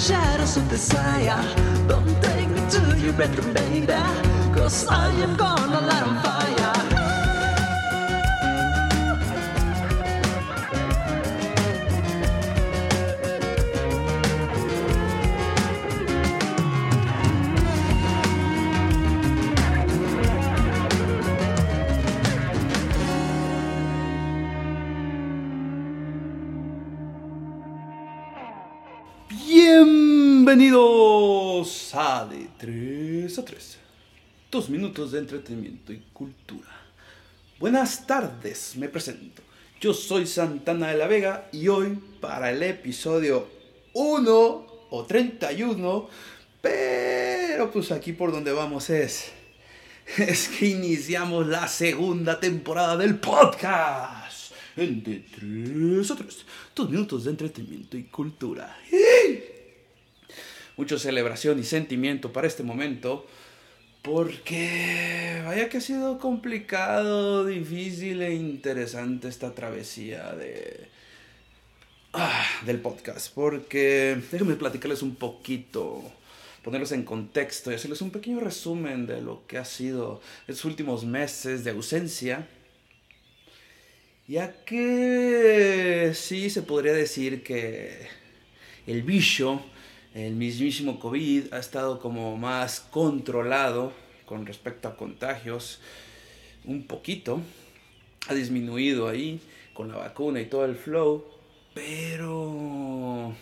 shadows of desire. Don't take me to your bedroom, baby. Cause I am gonna light on fire. 3 a 3, dos minutos de entretenimiento y cultura. Buenas tardes, me presento. Yo soy Santana de la Vega y hoy para el episodio 1 o 31, pero pues aquí por donde vamos es es que iniciamos la segunda temporada del podcast. En de 3 a 3, dos minutos de entretenimiento y cultura. Mucha celebración y sentimiento para este momento. Porque vaya que ha sido complicado, difícil e interesante esta travesía de... ah, del podcast. Porque déjenme platicarles un poquito, ponerlos en contexto y hacerles un pequeño resumen de lo que ha sido estos últimos meses de ausencia. Ya que sí se podría decir que el bicho, el mismísimo COVID, ha estado como más controlado con respecto a contagios, un poquito. Ha disminuido ahí con la vacuna y todo el flow, pero...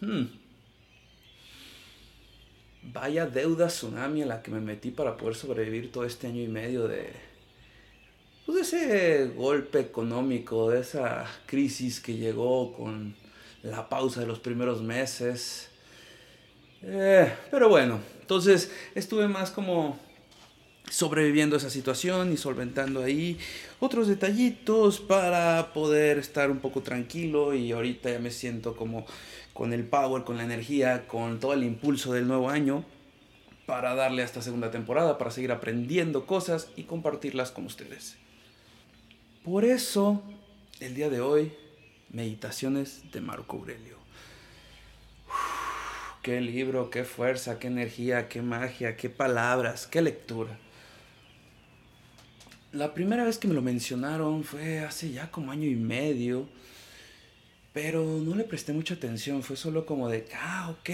hmm, vaya deuda tsunami a la que me metí para poder sobrevivir todo este año y medio de, pues, de ese golpe económico, de esa crisis que llegó con la pausa de los primeros meses. Eh, pero bueno, entonces estuve más como sobreviviendo a esa situación y solventando ahí otros detallitos para poder estar un poco tranquilo y ahorita ya me siento como con el power, con la energía, con todo el impulso del nuevo año para darle a esta segunda temporada, para seguir aprendiendo cosas y compartirlas con ustedes. Por eso, el día de hoy, Meditaciones de Marco Aurelio. Qué libro, qué fuerza, qué energía, qué magia, qué palabras, qué lectura. La primera vez que me lo mencionaron fue hace ya como año y medio, pero no le presté mucha atención, fue solo como de, ah, ok,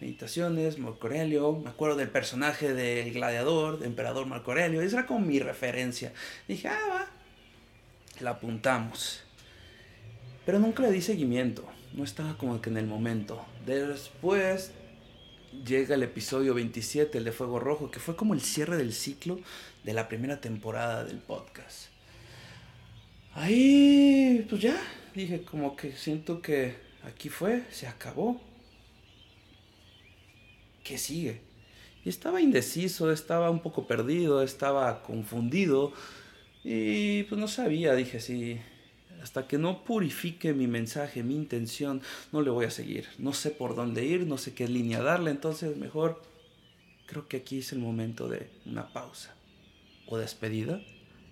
meditaciones, Marco Aurelio, me acuerdo del personaje del gladiador, de emperador Marco Aurelio, esa era como mi referencia. Dije, ah, va, la apuntamos. Pero nunca le di seguimiento, no estaba como que en el momento. Después llega el episodio 27, el de Fuego Rojo, que fue como el cierre del ciclo de la primera temporada del podcast. Ahí, pues ya, dije como que siento que aquí fue, se acabó. ¿Qué sigue? Y estaba indeciso, estaba un poco perdido, estaba confundido y pues no sabía, dije, sí, hasta que no purifique mi mensaje, mi intención, no le voy a seguir. No sé por dónde ir, no sé qué línea darle, entonces mejor creo que aquí es el momento de una pausa o despedida.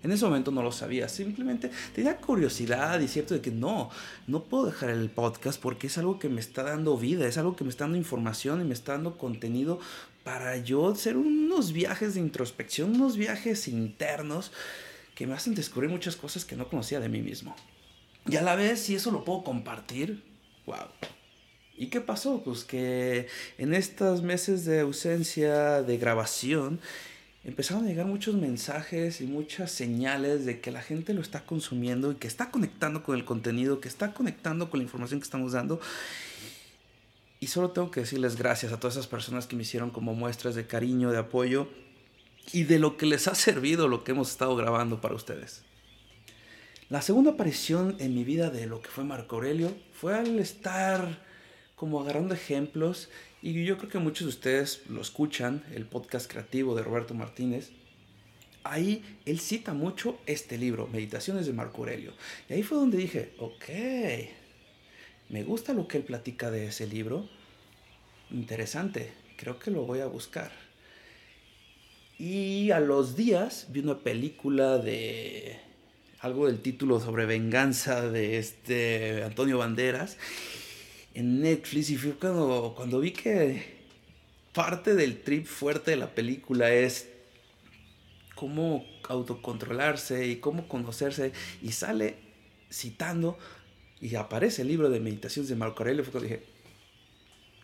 En ese momento no lo sabía, simplemente tenía curiosidad y cierto de que no, no puedo dejar el podcast porque es algo que me está dando vida, es algo que me está dando información y me está dando contenido para yo hacer unos viajes de introspección, unos viajes internos que me hacen descubrir muchas cosas que no conocía de mí mismo. Y a la vez, si eso lo puedo compartir, wow. ¿Y qué pasó? Pues que en estos meses de ausencia de grabación, empezaron a llegar muchos mensajes y muchas señales de que la gente lo está consumiendo y que está conectando con el contenido, que está conectando con la información que estamos dando. Y solo tengo que decirles gracias a todas esas personas que me hicieron como muestras de cariño, de apoyo y de lo que les ha servido lo que hemos estado grabando para ustedes. La segunda aparición en mi vida de lo que fue Marco Aurelio fue al estar como agarrando ejemplos y yo creo que muchos de ustedes lo escuchan, el podcast creativo de Roberto Martínez. Ahí él cita mucho este libro, Meditaciones de Marco Aurelio. Y ahí fue donde dije, ok, me gusta lo que él platica de ese libro. Interesante, creo que lo voy a buscar. Y a los días vi una película de algo del título sobre venganza de este Antonio Banderas en Netflix y fue cuando, cuando vi que parte del trip fuerte de la película es cómo autocontrolarse y cómo conocerse y sale citando y aparece el libro de meditaciones de Marco Aurelio fue cuando dije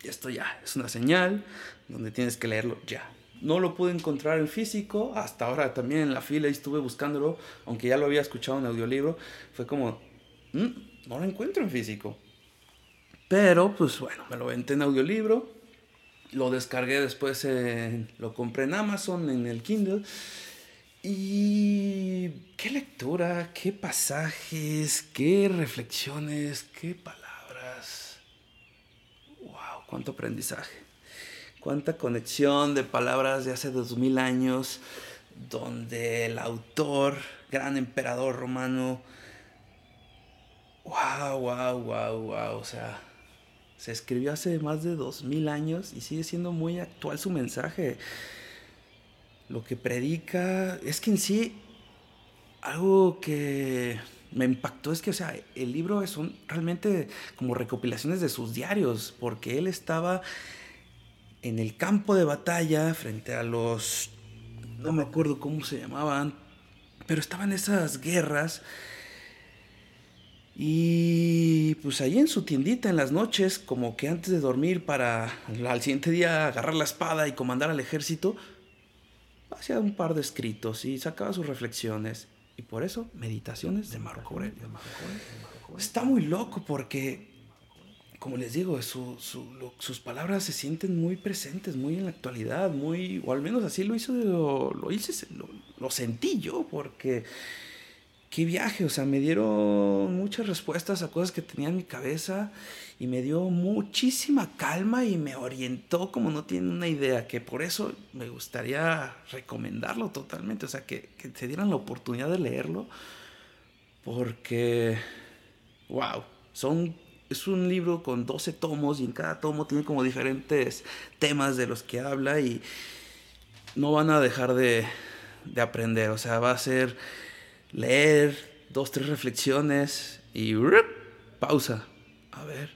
esto ya es una señal donde tienes que leerlo ya no lo pude encontrar en físico hasta ahora también en la fila estuve buscándolo aunque ya lo había escuchado en audiolibro fue como mm, no lo encuentro en físico pero pues bueno me lo venté en audiolibro lo descargué después, lo compré en Amazon, en el Kindle. Y qué lectura, qué pasajes, qué reflexiones, qué palabras. ¡Wow! Cuánto aprendizaje. Cuánta conexión de palabras de hace dos mil años, donde el autor, gran emperador romano, wow, wow, wow, wow, o sea, se escribió hace más de dos mil años y sigue siendo muy actual su mensaje. Lo que predica es que en sí algo que me impactó es que, o sea, el libro son realmente como recopilaciones de sus diarios, porque él estaba en el campo de batalla frente a los, no me acuerdo cómo se llamaban, pero estaban esas guerras y pues ahí en su tiendita en las noches, como que antes de dormir para al siguiente día agarrar la espada y comandar al ejército, hacía un par de escritos y sacaba sus reflexiones. Y por eso, meditaciones de Marco Aurelio. Está muy loco porque, como les digo, sus palabras se sienten muy presentes, muy en la actualidad, muy, o al menos así lo hizo, lo, hice, lo sentí yo, porque qué viaje, o sea, me dieron muchas respuestas a cosas que tenía en mi cabeza y me dio muchísima calma y me orientó como no tiene una idea, que por eso me gustaría recomendarlo totalmente, o sea, que, que se dieran la oportunidad de leerlo, porque, wow, son, es un libro con 12 tomos y en cada tomo tiene como diferentes temas de los que habla y no van a dejar de, de aprender, o sea, va a ser leer dos, tres reflexiones y pausa. A ver,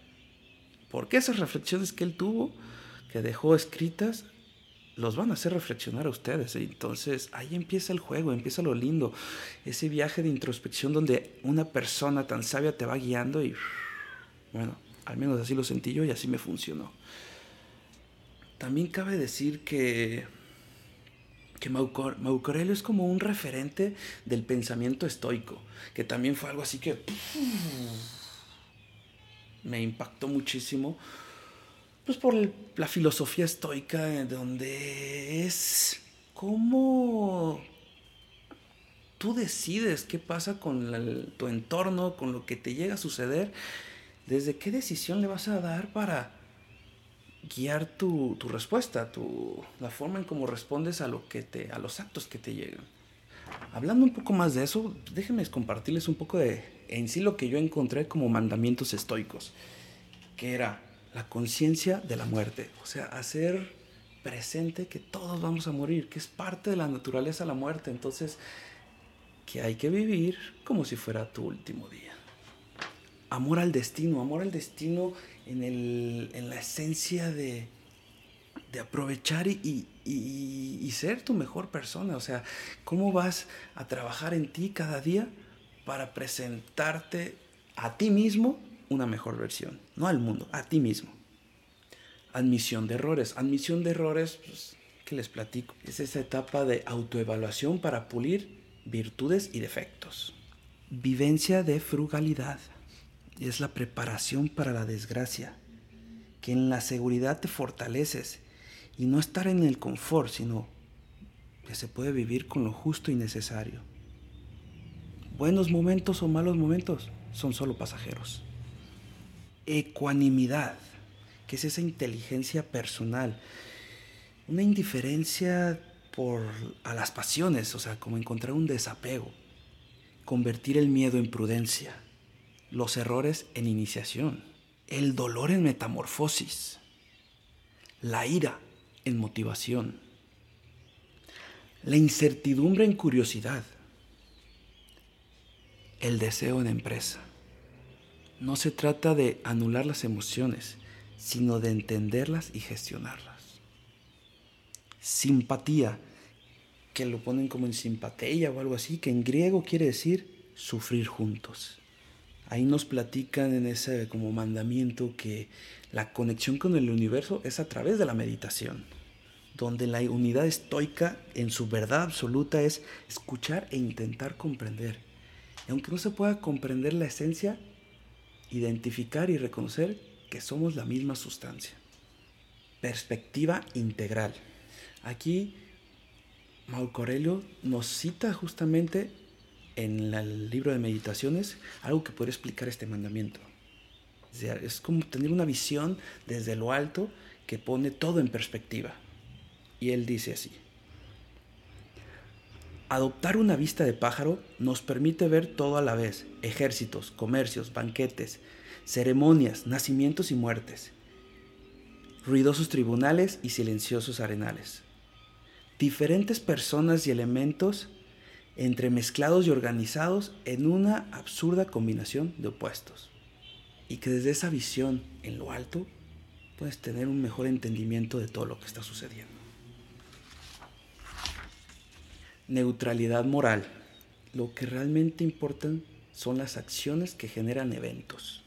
¿por qué esas reflexiones que él tuvo, que dejó escritas, los van a hacer reflexionar a ustedes? Entonces ahí empieza el juego, empieza lo lindo, ese viaje de introspección donde una persona tan sabia te va guiando y, bueno, al menos así lo sentí yo y así me funcionó. También cabe decir que que Marco Aurelio es como un referente del pensamiento estoico, que también fue algo así que me impactó muchísimo, pues por la filosofía estoica, donde es como tú decides qué pasa con tu entorno, con lo que te llega a suceder, desde qué decisión le vas a dar para guiar tu, respuesta, tu, la forma en cómo respondes a, lo que te, a los actos que te llegan. Hablando un poco más de eso, déjenme compartirles un poco de en sí lo que yo encontré como mandamientos estoicos, que era la conciencia de la muerte, o sea, hacer presente que todos vamos a morir, que es parte de la naturaleza la muerte, entonces que hay que vivir como si fuera tu último día. Amor al destino, amor al destino en, el, en la esencia de, de aprovechar y, y, ser tu mejor persona. O sea, ¿cómo vas a trabajar en ti cada día para presentarte a ti mismo una mejor versión? No al mundo, a ti mismo. Admisión de errores. Admisión de errores, pues, ¿qué les platico? Es esa etapa de autoevaluación para pulir virtudes y defectos. Vivencia de frugalidad es la preparación para la desgracia, que en la seguridad te fortaleces y no estar en el confort, sino que se puede vivir con lo justo y necesario. Buenos momentos o malos momentos son solo pasajeros. Ecuanimidad, que es esa inteligencia personal, una indiferencia por a las pasiones, o sea, como encontrar un desapego, convertir el miedo en prudencia los errores en iniciación, el dolor en metamorfosis, la ira en motivación, la incertidumbre en curiosidad, el deseo en empresa, no se trata de anular las emociones, sino de entenderlas y gestionarlas. Simpatía, que lo ponen como en simpatía o algo así, que en griego quiere decir sufrir juntos. Ahí nos platican en ese como mandamiento que la conexión con el universo es a través de la meditación, donde la unidad estoica en su verdad absoluta es escuchar e intentar comprender. Y aunque no se pueda comprender la esencia, identificar y reconocer que somos la misma sustancia. Perspectiva integral. Aquí Marco Aurelio nos cita justamente en el libro de meditaciones algo que puede explicar este mandamiento. Es como tener una visión desde lo alto que pone todo en perspectiva. Y él dice así. Adoptar una vista de pájaro nos permite ver todo a la vez, ejércitos, comercios, banquetes, ceremonias, nacimientos y muertes, ruidosos tribunales y silenciosos arenales. Diferentes personas y elementos entremezclados y organizados en una absurda combinación de opuestos. Y que desde esa visión en lo alto puedes tener un mejor entendimiento de todo lo que está sucediendo. Neutralidad moral. Lo que realmente importa son las acciones que generan eventos.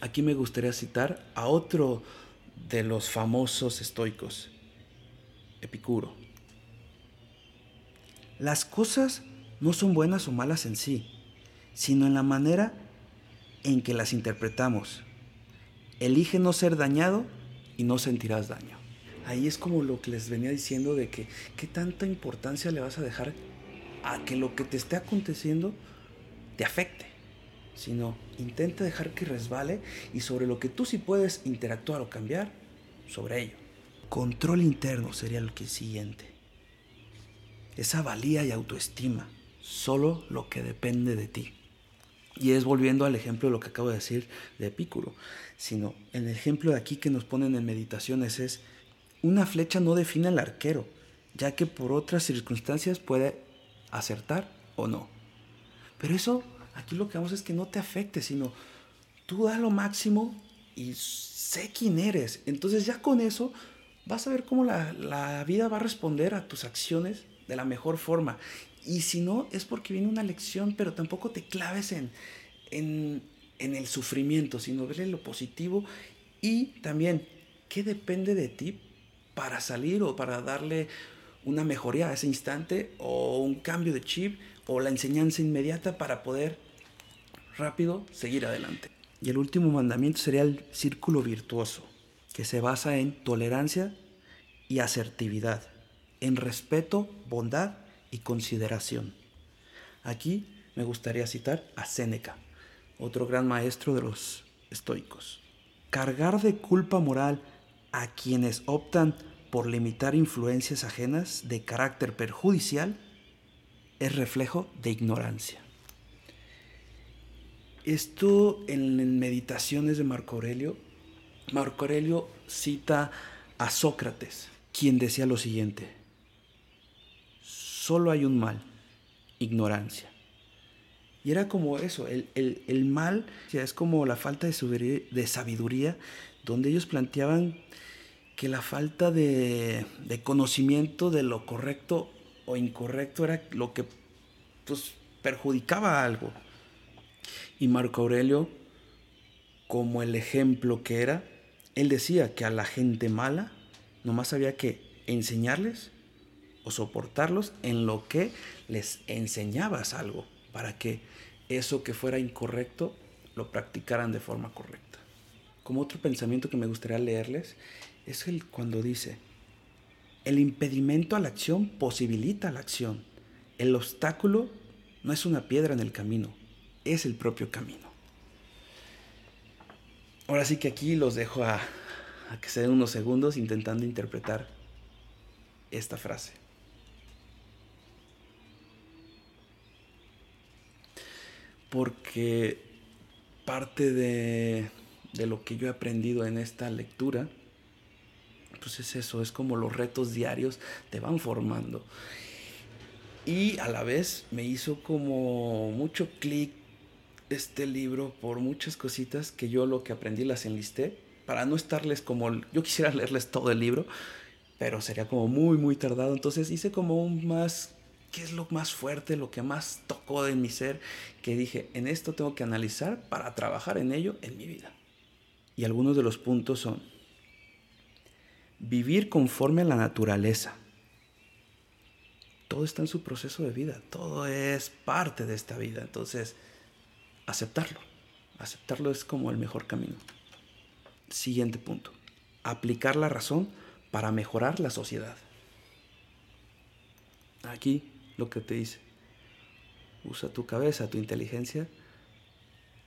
Aquí me gustaría citar a otro de los famosos estoicos, Epicuro. Las cosas no son buenas o malas en sí, sino en la manera en que las interpretamos. Elige no ser dañado y no sentirás daño. Ahí es como lo que les venía diciendo de que qué tanta importancia le vas a dejar a que lo que te esté aconteciendo te afecte, sino intenta dejar que resbale y sobre lo que tú sí puedes interactuar o cambiar, sobre ello. Control interno sería lo que siguiente esa valía y autoestima, solo lo que depende de ti. Y es volviendo al ejemplo de lo que acabo de decir de Epicuro, sino el ejemplo de aquí que nos ponen en meditaciones es, una flecha no define al arquero, ya que por otras circunstancias puede acertar o no. Pero eso, aquí lo que vamos es que no te afecte, sino tú da lo máximo y sé quién eres. Entonces ya con eso vas a ver cómo la, la vida va a responder a tus acciones de la mejor forma. Y si no, es porque viene una lección, pero tampoco te claves en, en, el sufrimiento, sino verle lo positivo y también qué depende de ti para salir o para darle una mejoría a ese instante o un cambio de chip o la enseñanza inmediata para poder rápido seguir adelante. Y el último mandamiento sería el círculo virtuoso, que se basa en tolerancia y asertividad en respeto, bondad y consideración. Aquí me gustaría citar a Séneca, otro gran maestro de los estoicos. Cargar de culpa moral a quienes optan por limitar influencias ajenas de carácter perjudicial es reflejo de ignorancia. Esto en Meditaciones de Marco Aurelio, Marco Aurelio cita a Sócrates, quien decía lo siguiente, solo hay un mal, ignorancia. Y era como eso, el, mal ya es como la falta de, de, sabiduría, donde ellos planteaban que la falta de, conocimiento de lo correcto o incorrecto era lo que pues, perjudicaba algo. Y Marco Aurelio, como el ejemplo que era, él decía que a la gente mala nomás había que enseñarles o soportarlos en lo que les enseñabas algo, para que eso que fuera incorrecto lo practicaran de forma correcta. Como otro pensamiento que me gustaría leerles es el cuando dice, el impedimento a la acción posibilita la acción. El obstáculo no es una piedra en el camino, es el propio camino. Ahora sí que aquí los dejo a, a que se den unos segundos intentando interpretar esta frase. Porque parte de, lo que yo he aprendido en esta lectura, pues es eso, es como los retos diarios te van formando. Y a la vez me hizo como mucho clic este libro por muchas cositas que yo lo que aprendí las enlisté para no estarles como yo quisiera leerles todo el libro, pero sería como muy muy tardado, entonces hice como un más qué es lo más fuerte, lo que más tocó en mi ser, que dije, en esto tengo que analizar para trabajar en ello en mi vida. Y algunos de los puntos son vivir conforme a la naturaleza. Todo está en su proceso de vida, todo es parte de esta vida, entonces aceptarlo. Aceptarlo es como el mejor camino. Siguiente punto. Aplicar la razón para mejorar la sociedad. Aquí lo que te dice. Usa tu cabeza, tu inteligencia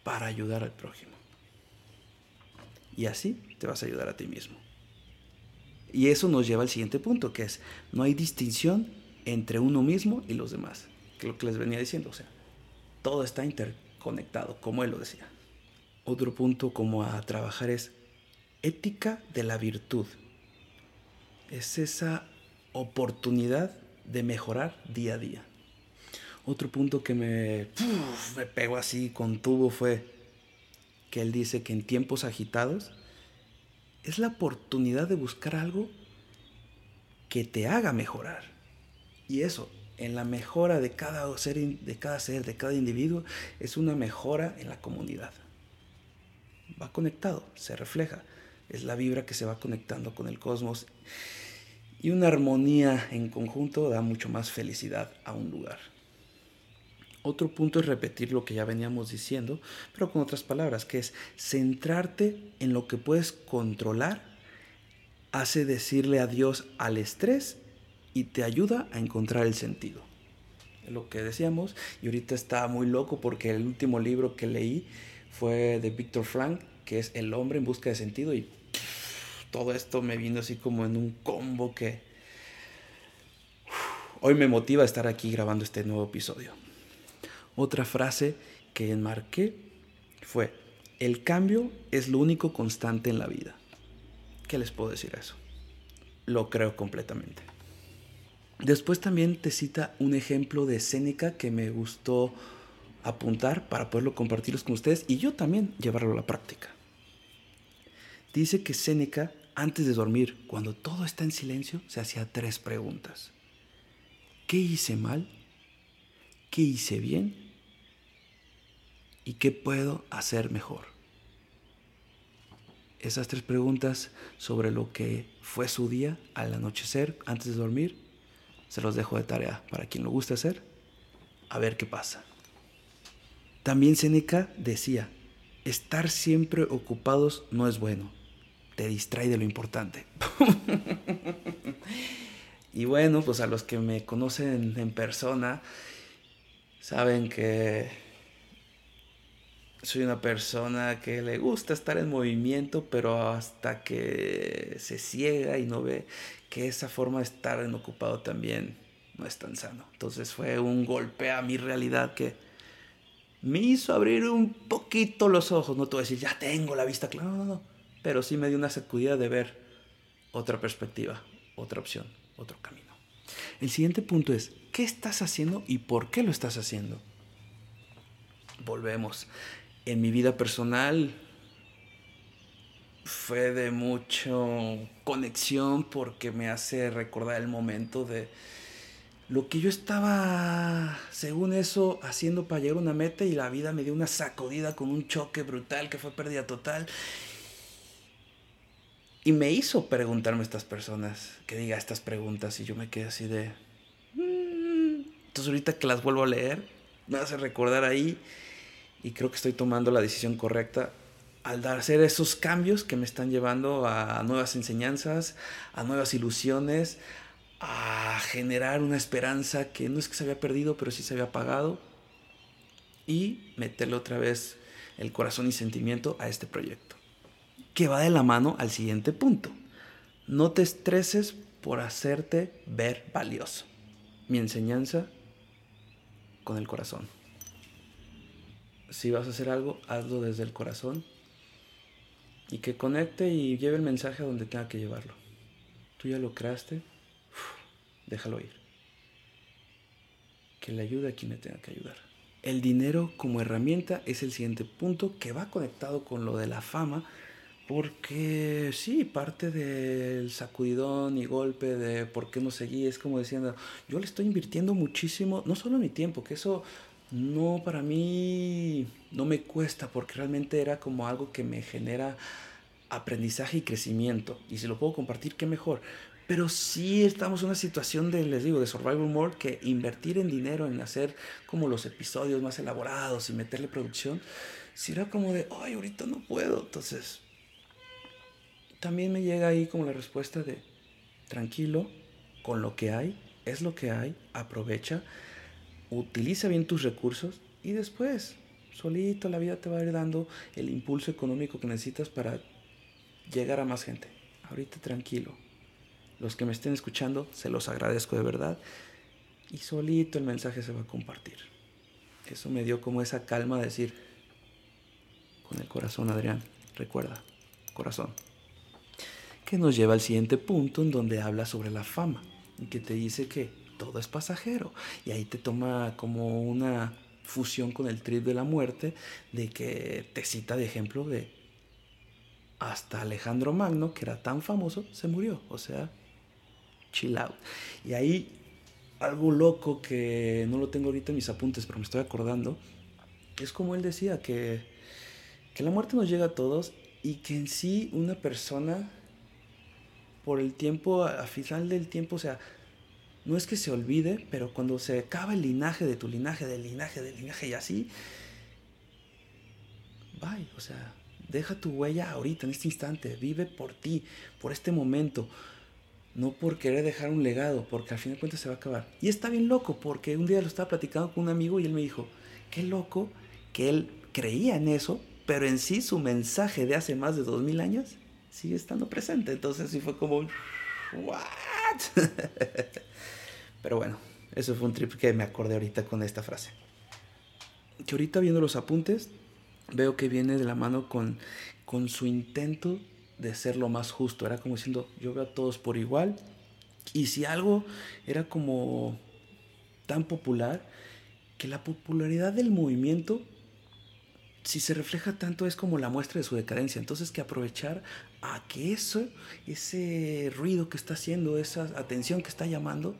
para ayudar al prójimo. Y así te vas a ayudar a ti mismo. Y eso nos lleva al siguiente punto, que es, no hay distinción entre uno mismo y los demás. Que es lo que les venía diciendo, o sea, todo está interconectado, como él lo decía. Otro punto como a trabajar es ética de la virtud. Es esa oportunidad de mejorar día a día. Otro punto que me, me pegó así con tubo fue que él dice que en tiempos agitados es la oportunidad de buscar algo que te haga mejorar. Y eso, en la mejora de cada ser, de cada ser, de cada individuo, es una mejora en la comunidad. Va conectado, se refleja. Es la vibra que se va conectando con el cosmos y una armonía en conjunto da mucho más felicidad a un lugar. Otro punto es repetir lo que ya veníamos diciendo, pero con otras palabras, que es centrarte en lo que puedes controlar, hace decirle adiós al estrés y te ayuda a encontrar el sentido. Lo que decíamos, y ahorita está muy loco porque el último libro que leí fue de Víctor Frank, que es El hombre en busca de sentido, y todo esto me vino así como en un combo que hoy me motiva a estar aquí grabando este nuevo episodio. Otra frase que enmarqué fue, el cambio es lo único constante en la vida. ¿Qué les puedo decir a eso? Lo creo completamente. Después también te cita un ejemplo de Séneca que me gustó apuntar para poderlo compartirlos con ustedes y yo también llevarlo a la práctica. Dice que Séneca antes de dormir, cuando todo está en silencio, se hacía tres preguntas. ¿Qué hice mal? ¿Qué hice bien? ¿Y qué puedo hacer mejor? Esas tres preguntas sobre lo que fue su día al anochecer, antes de dormir, se los dejo de tarea para quien lo guste hacer, a ver qué pasa. También Seneca decía, estar siempre ocupados no es bueno te distrae de lo importante. y bueno, pues a los que me conocen en persona, saben que soy una persona que le gusta estar en movimiento, pero hasta que se ciega y no ve que esa forma de estar en ocupado también no es tan sano. Entonces fue un golpe a mi realidad que me hizo abrir un poquito los ojos. No te voy a decir, ya tengo la vista clara. No, no, no pero sí me dio una sacudida de ver otra perspectiva, otra opción, otro camino. El siguiente punto es, ¿qué estás haciendo y por qué lo estás haciendo? Volvemos. En mi vida personal fue de mucho conexión porque me hace recordar el momento de lo que yo estaba, según eso, haciendo para llegar a una meta y la vida me dio una sacudida con un choque brutal que fue pérdida total y me hizo preguntarme estas personas, que diga estas preguntas, y yo me quedé así de... Mm". Entonces ahorita que las vuelvo a leer, me hace recordar ahí, y creo que estoy tomando la decisión correcta al hacer esos cambios que me están llevando a nuevas enseñanzas, a nuevas ilusiones, a generar una esperanza que no es que se había perdido, pero sí se había apagado, y meterle otra vez el corazón y sentimiento a este proyecto que va de la mano al siguiente punto. No te estreses por hacerte ver valioso. Mi enseñanza con el corazón. Si vas a hacer algo, hazlo desde el corazón y que conecte y lleve el mensaje a donde tenga que llevarlo. Tú ya lo creaste, déjalo ir. Que le ayude a quien le tenga que ayudar. El dinero como herramienta es el siguiente punto que va conectado con lo de la fama, porque sí, parte del sacudidón y golpe de por qué no seguí es como diciendo, yo le estoy invirtiendo muchísimo, no solo mi tiempo, que eso no para mí no me cuesta, porque realmente era como algo que me genera aprendizaje y crecimiento. Y si lo puedo compartir, qué mejor. Pero sí estamos en una situación de, les digo, de survival mode, que invertir en dinero, en hacer como los episodios más elaborados y meterle producción, si era como de, ay, ahorita no puedo. Entonces, también me llega ahí como la respuesta de, tranquilo, con lo que hay, es lo que hay, aprovecha, utiliza bien tus recursos y después, solito la vida te va a ir dando el impulso económico que necesitas para llegar a más gente. Ahorita tranquilo, los que me estén escuchando, se los agradezco de verdad. Y solito el mensaje se va a compartir. Eso me dio como esa calma de decir, con el corazón, Adrián, recuerda, corazón. Que nos lleva al siguiente punto en donde habla sobre la fama y que te dice que todo es pasajero. Y ahí te toma como una fusión con el trip de la muerte, de que te cita de ejemplo de hasta Alejandro Magno, que era tan famoso, se murió. O sea, chill out. Y ahí algo loco que no lo tengo ahorita en mis apuntes, pero me estoy acordando, es como él decía, que, que la muerte nos llega a todos y que en sí una persona, por el tiempo, a final del tiempo, o sea, no es que se olvide, pero cuando se acaba el linaje de tu linaje, del linaje, del linaje y así, bye, o sea, deja tu huella ahorita, en este instante, vive por ti, por este momento no por querer dejar un legado, porque al fin de cuentas se va a acabar. Y está bien loco, porque un día lo estaba platicando con un amigo y él me dijo, qué loco que él creía en eso, pero en sí su mensaje de hace más de dos mil años sigue estando presente. Entonces sí fue como, ¿what? pero bueno, eso fue un trip que me acordé ahorita con esta frase. Que ahorita viendo los apuntes, veo que viene de la mano con, con su intento de ser lo más justo. Era como diciendo, yo veo a todos por igual. Y si algo era como tan popular, que la popularidad del movimiento, si se refleja tanto, es como la muestra de su decadencia. Entonces que aprovechar a que eso, ese ruido que está haciendo, esa atención que está llamando,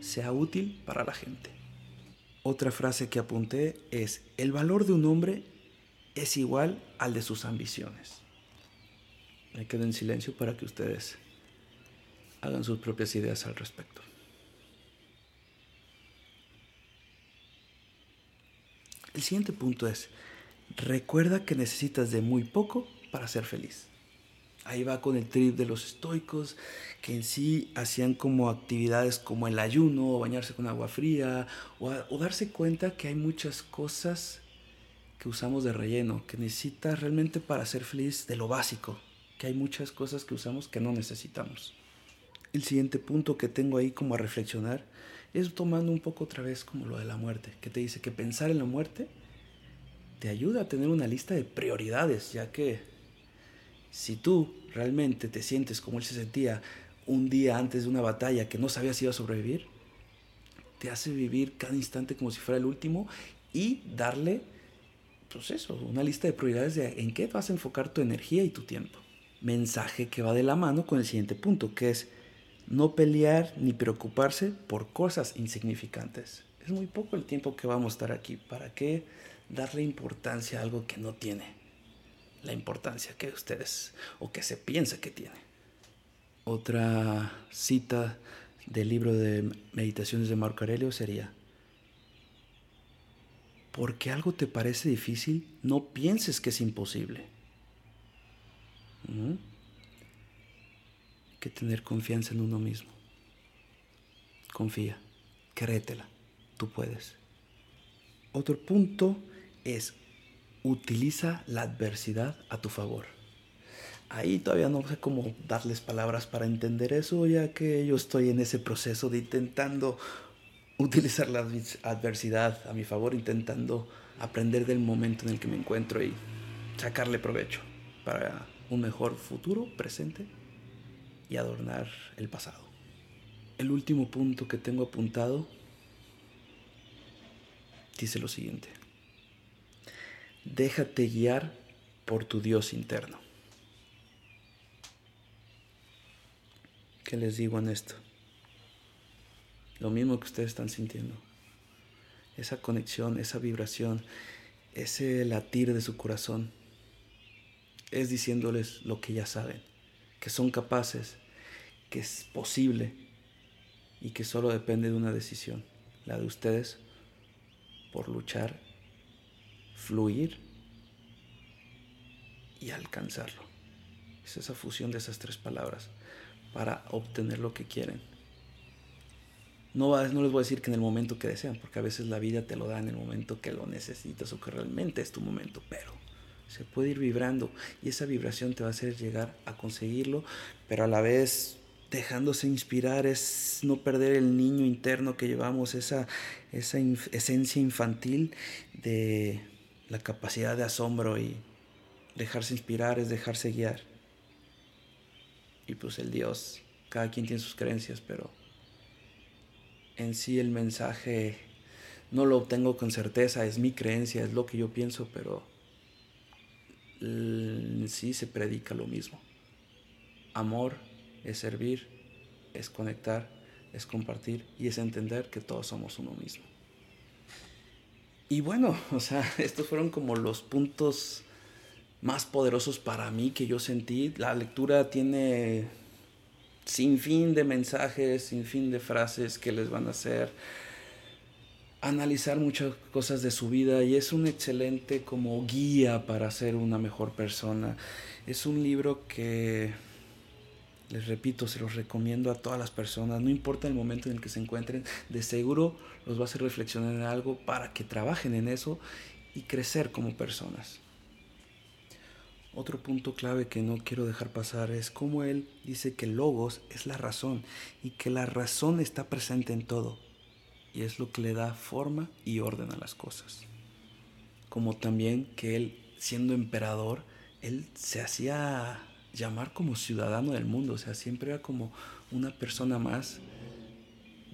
sea útil para la gente. Otra frase que apunté es, el valor de un hombre es igual al de sus ambiciones. Me quedo en silencio para que ustedes hagan sus propias ideas al respecto. El siguiente punto es, recuerda que necesitas de muy poco para ser feliz. Ahí va con el trip de los estoicos, que en sí hacían como actividades como el ayuno, o bañarse con agua fría, o, o darse cuenta que hay muchas cosas que usamos de relleno, que necesitas realmente para ser feliz de lo básico, que hay muchas cosas que usamos que no necesitamos. El siguiente punto que tengo ahí como a reflexionar es tomando un poco otra vez como lo de la muerte, que te dice que pensar en la muerte te ayuda a tener una lista de prioridades, ya que si tú realmente te sientes como él se sentía un día antes de una batalla que no sabías si iba a sobrevivir, te hace vivir cada instante como si fuera el último y darle, pues eso, una lista de prioridades de en qué vas a enfocar tu energía y tu tiempo mensaje que va de la mano con el siguiente punto, que es no pelear ni preocuparse por cosas insignificantes. Es muy poco el tiempo que vamos a estar aquí. ¿Para qué darle importancia a algo que no tiene la importancia que ustedes o que se piensa que tiene? Otra cita del libro de meditaciones de Marco Aurelio sería, porque algo te parece difícil, no pienses que es imposible hay que tener confianza en uno mismo. Confía, créetela, tú puedes. Otro punto es utiliza la adversidad a tu favor. Ahí todavía no sé cómo darles palabras para entender eso, ya que yo estoy en ese proceso de intentando utilizar la adversidad a mi favor, intentando aprender del momento en el que me encuentro y sacarle provecho para un mejor futuro presente y adornar el pasado. El último punto que tengo apuntado dice lo siguiente. Déjate guiar por tu Dios interno. ¿Qué les digo en esto? Lo mismo que ustedes están sintiendo. Esa conexión, esa vibración, ese latir de su corazón es diciéndoles lo que ya saben, que son capaces, que es posible y que solo depende de una decisión, la de ustedes, por luchar, fluir y alcanzarlo. Es esa fusión de esas tres palabras para obtener lo que quieren. No, no les voy a decir que en el momento que desean, porque a veces la vida te lo da en el momento que lo necesitas o que realmente es tu momento, pero se puede ir vibrando y esa vibración te va a hacer llegar a conseguirlo, pero a la vez dejándose inspirar es no perder el niño interno que llevamos, esa, esa esencia infantil de la capacidad de asombro y dejarse inspirar es dejarse guiar. Y pues el Dios, cada quien tiene sus creencias, pero en sí el mensaje no lo obtengo con certeza, es mi creencia, es lo que yo pienso, pero en sí se predica lo mismo. Amor es servir, es conectar, es compartir y es entender que todos somos uno mismo. Y bueno, o sea, estos fueron como los puntos más poderosos para mí que yo sentí. La lectura tiene sin fin de mensajes, sin fin de frases que les van a hacer analizar muchas cosas de su vida y es un excelente como guía para ser una mejor persona. Es un libro que les repito, se los recomiendo a todas las personas, no importa el momento en el que se encuentren, de seguro los va a hacer reflexionar en algo para que trabajen en eso y crecer como personas. Otro punto clave que no quiero dejar pasar es cómo él dice que logos es la razón y que la razón está presente en todo y es lo que le da forma y orden a las cosas. Como también que él, siendo emperador, él se hacía llamar como ciudadano del mundo, o sea, siempre era como una persona más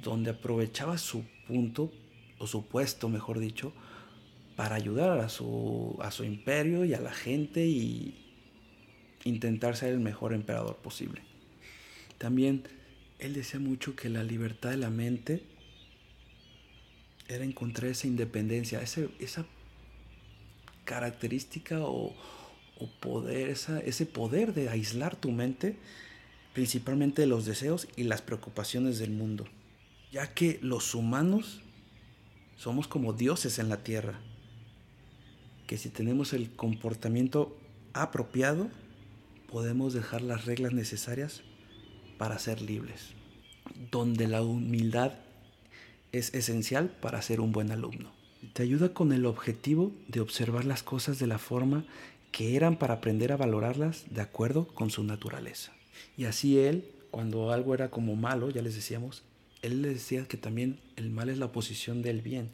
donde aprovechaba su punto o su puesto, mejor dicho, para ayudar a su, a su imperio y a la gente y intentar ser el mejor emperador posible. También él decía mucho que la libertad de la mente era encontrar esa independencia, esa característica o, poder, ese poder de aislar tu mente principalmente de los deseos y las preocupaciones del mundo, ya que los humanos somos como dioses en la tierra que si tenemos el comportamiento apropiado, podemos dejar las reglas necesarias para ser libres, donde la humildad es esencial para ser un buen alumno. Te ayuda con el objetivo de observar las cosas de la forma que eran para aprender a valorarlas de acuerdo con su naturaleza. Y así él, cuando algo era como malo, ya les decíamos, él les decía que también el mal es la oposición del bien,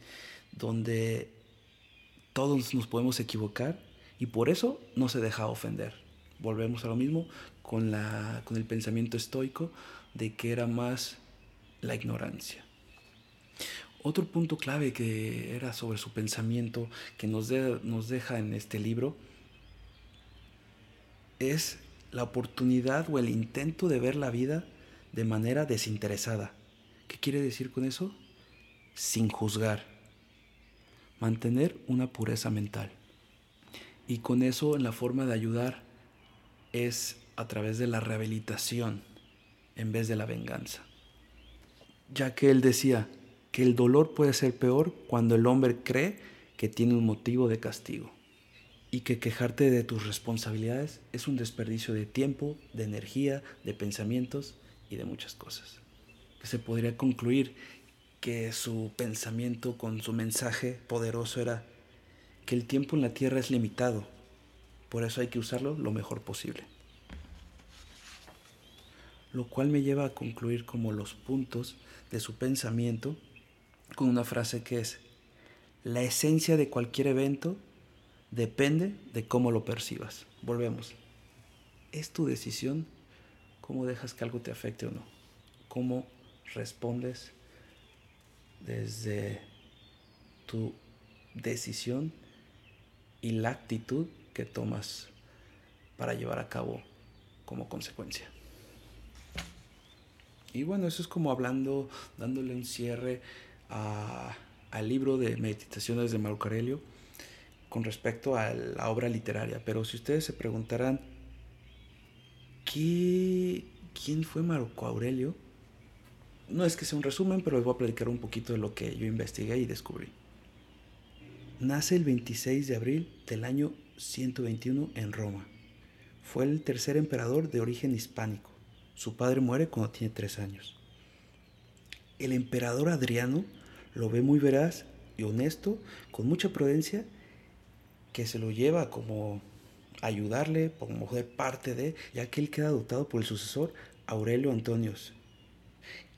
donde todos nos podemos equivocar y por eso no se deja ofender. Volvemos a lo mismo con, la, con el pensamiento estoico de que era más la ignorancia. Otro punto clave que era sobre su pensamiento que nos, nos deja en este libro es la oportunidad o el intento de ver la vida de manera desinteresada. ¿Qué quiere decir con eso? Sin juzgar mantener una pureza mental. Y con eso en la forma de ayudar es a través de la rehabilitación en vez de la venganza. Ya que él decía que el dolor puede ser peor cuando el hombre cree que tiene un motivo de castigo y que quejarte de tus responsabilidades es un desperdicio de tiempo, de energía, de pensamientos y de muchas cosas. Que se podría concluir que su pensamiento con su mensaje poderoso era que el tiempo en la tierra es limitado, por eso hay que usarlo lo mejor posible. Lo cual me lleva a concluir como los puntos de su pensamiento con una frase que es, la esencia de cualquier evento depende de cómo lo percibas. Volvemos. Es tu decisión cómo dejas que algo te afecte o no. Cómo respondes desde tu decisión y la actitud que tomas para llevar a cabo como consecuencia. Y bueno, eso es como hablando, dándole un cierre al libro de Meditaciones de Marco Aurelio con respecto a la obra literaria. Pero si ustedes se preguntarán, ¿qué, ¿quién fue Marco Aurelio? No es que sea un resumen, pero les voy a platicar un poquito de lo que yo investigué y descubrí. Nace el 26 de abril del año 121 en Roma. Fue el tercer emperador de origen hispánico. Su padre muere cuando tiene tres años. El emperador Adriano lo ve muy veraz y honesto, con mucha prudencia, que se lo lleva como ayudarle, como ser parte de, ya que él queda adoptado por el sucesor Aurelio Antonios,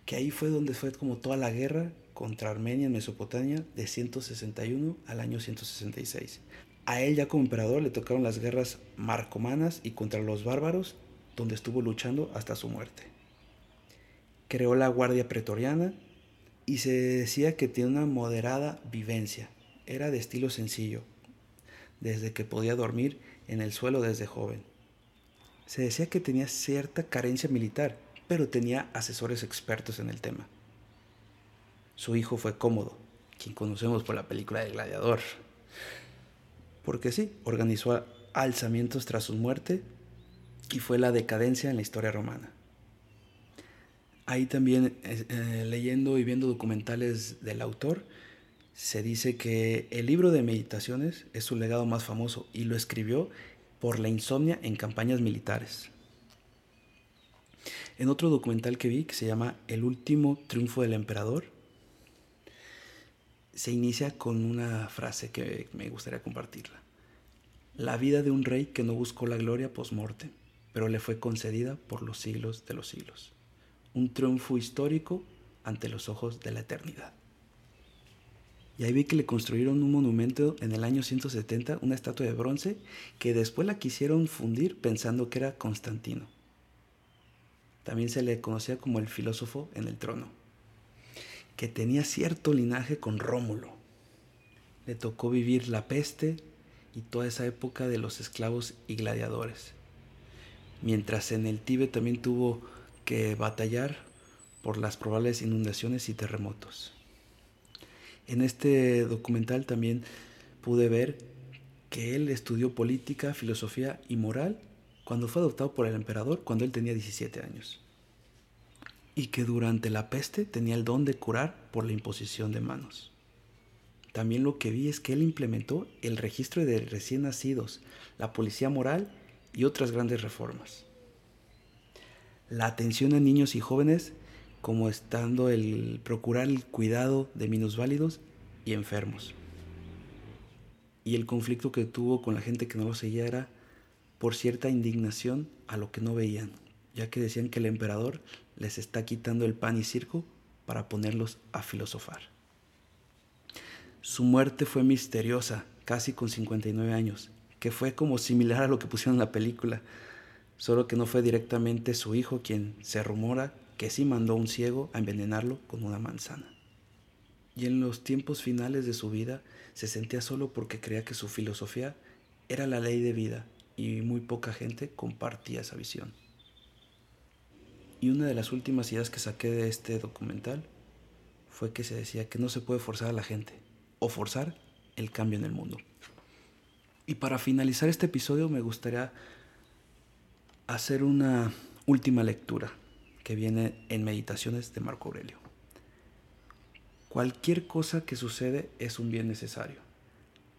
que ahí fue donde fue como toda la guerra contra Armenia en Mesopotamia de 161 al año 166. A él ya como emperador le tocaron las guerras marcomanas y contra los bárbaros, donde estuvo luchando hasta su muerte. Creó la Guardia Pretoriana y se decía que tiene una moderada vivencia. Era de estilo sencillo, desde que podía dormir en el suelo desde joven. Se decía que tenía cierta carencia militar, pero tenía asesores expertos en el tema. Su hijo fue Cómodo, quien conocemos por la película de Gladiador. Porque sí, organizó alzamientos tras su muerte y fue la decadencia en la historia romana. Ahí también, eh, eh, leyendo y viendo documentales del autor, se dice que el libro de meditaciones es su legado más famoso y lo escribió por la insomnia en campañas militares. En otro documental que vi, que se llama El último triunfo del emperador, se inicia con una frase que me gustaría compartirla. La vida de un rey que no buscó la gloria post-morte, pero le fue concedida por los siglos de los siglos. Un triunfo histórico ante los ojos de la eternidad. Y ahí vi que le construyeron un monumento en el año 170, una estatua de bronce, que después la quisieron fundir pensando que era Constantino. También se le conocía como el filósofo en el trono, que tenía cierto linaje con Rómulo. Le tocó vivir la peste y toda esa época de los esclavos y gladiadores. Mientras en el Tíbet también tuvo que batallar por las probables inundaciones y terremotos. En este documental también pude ver que él estudió política, filosofía y moral cuando fue adoptado por el emperador cuando él tenía 17 años. Y que durante la peste tenía el don de curar por la imposición de manos. También lo que vi es que él implementó el registro de recién nacidos, la policía moral y otras grandes reformas. La atención a niños y jóvenes como estando el procurar el cuidado de minusválidos y enfermos. Y el conflicto que tuvo con la gente que no lo seguía era por cierta indignación a lo que no veían, ya que decían que el emperador les está quitando el pan y circo para ponerlos a filosofar. Su muerte fue misteriosa, casi con 59 años, que fue como similar a lo que pusieron en la película, solo que no fue directamente su hijo quien se rumora que sí mandó un ciego a envenenarlo con una manzana. Y en los tiempos finales de su vida se sentía solo porque creía que su filosofía era la ley de vida y muy poca gente compartía esa visión. Y una de las últimas ideas que saqué de este documental fue que se decía que no se puede forzar a la gente o forzar el cambio en el mundo. Y para finalizar este episodio me gustaría hacer una última lectura que viene en Meditaciones de Marco Aurelio. Cualquier cosa que sucede es un bien necesario.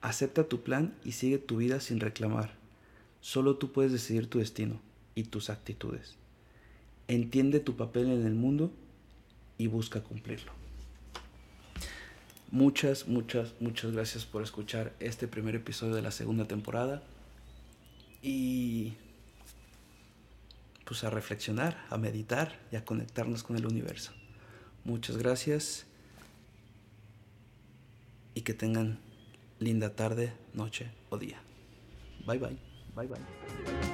Acepta tu plan y sigue tu vida sin reclamar. Solo tú puedes decidir tu destino y tus actitudes. Entiende tu papel en el mundo y busca cumplirlo. Muchas, muchas, muchas gracias por escuchar este primer episodio de la segunda temporada. Y pues a reflexionar, a meditar y a conectarnos con el universo. Muchas gracias y que tengan linda tarde, noche o día. Bye bye. Bye bye.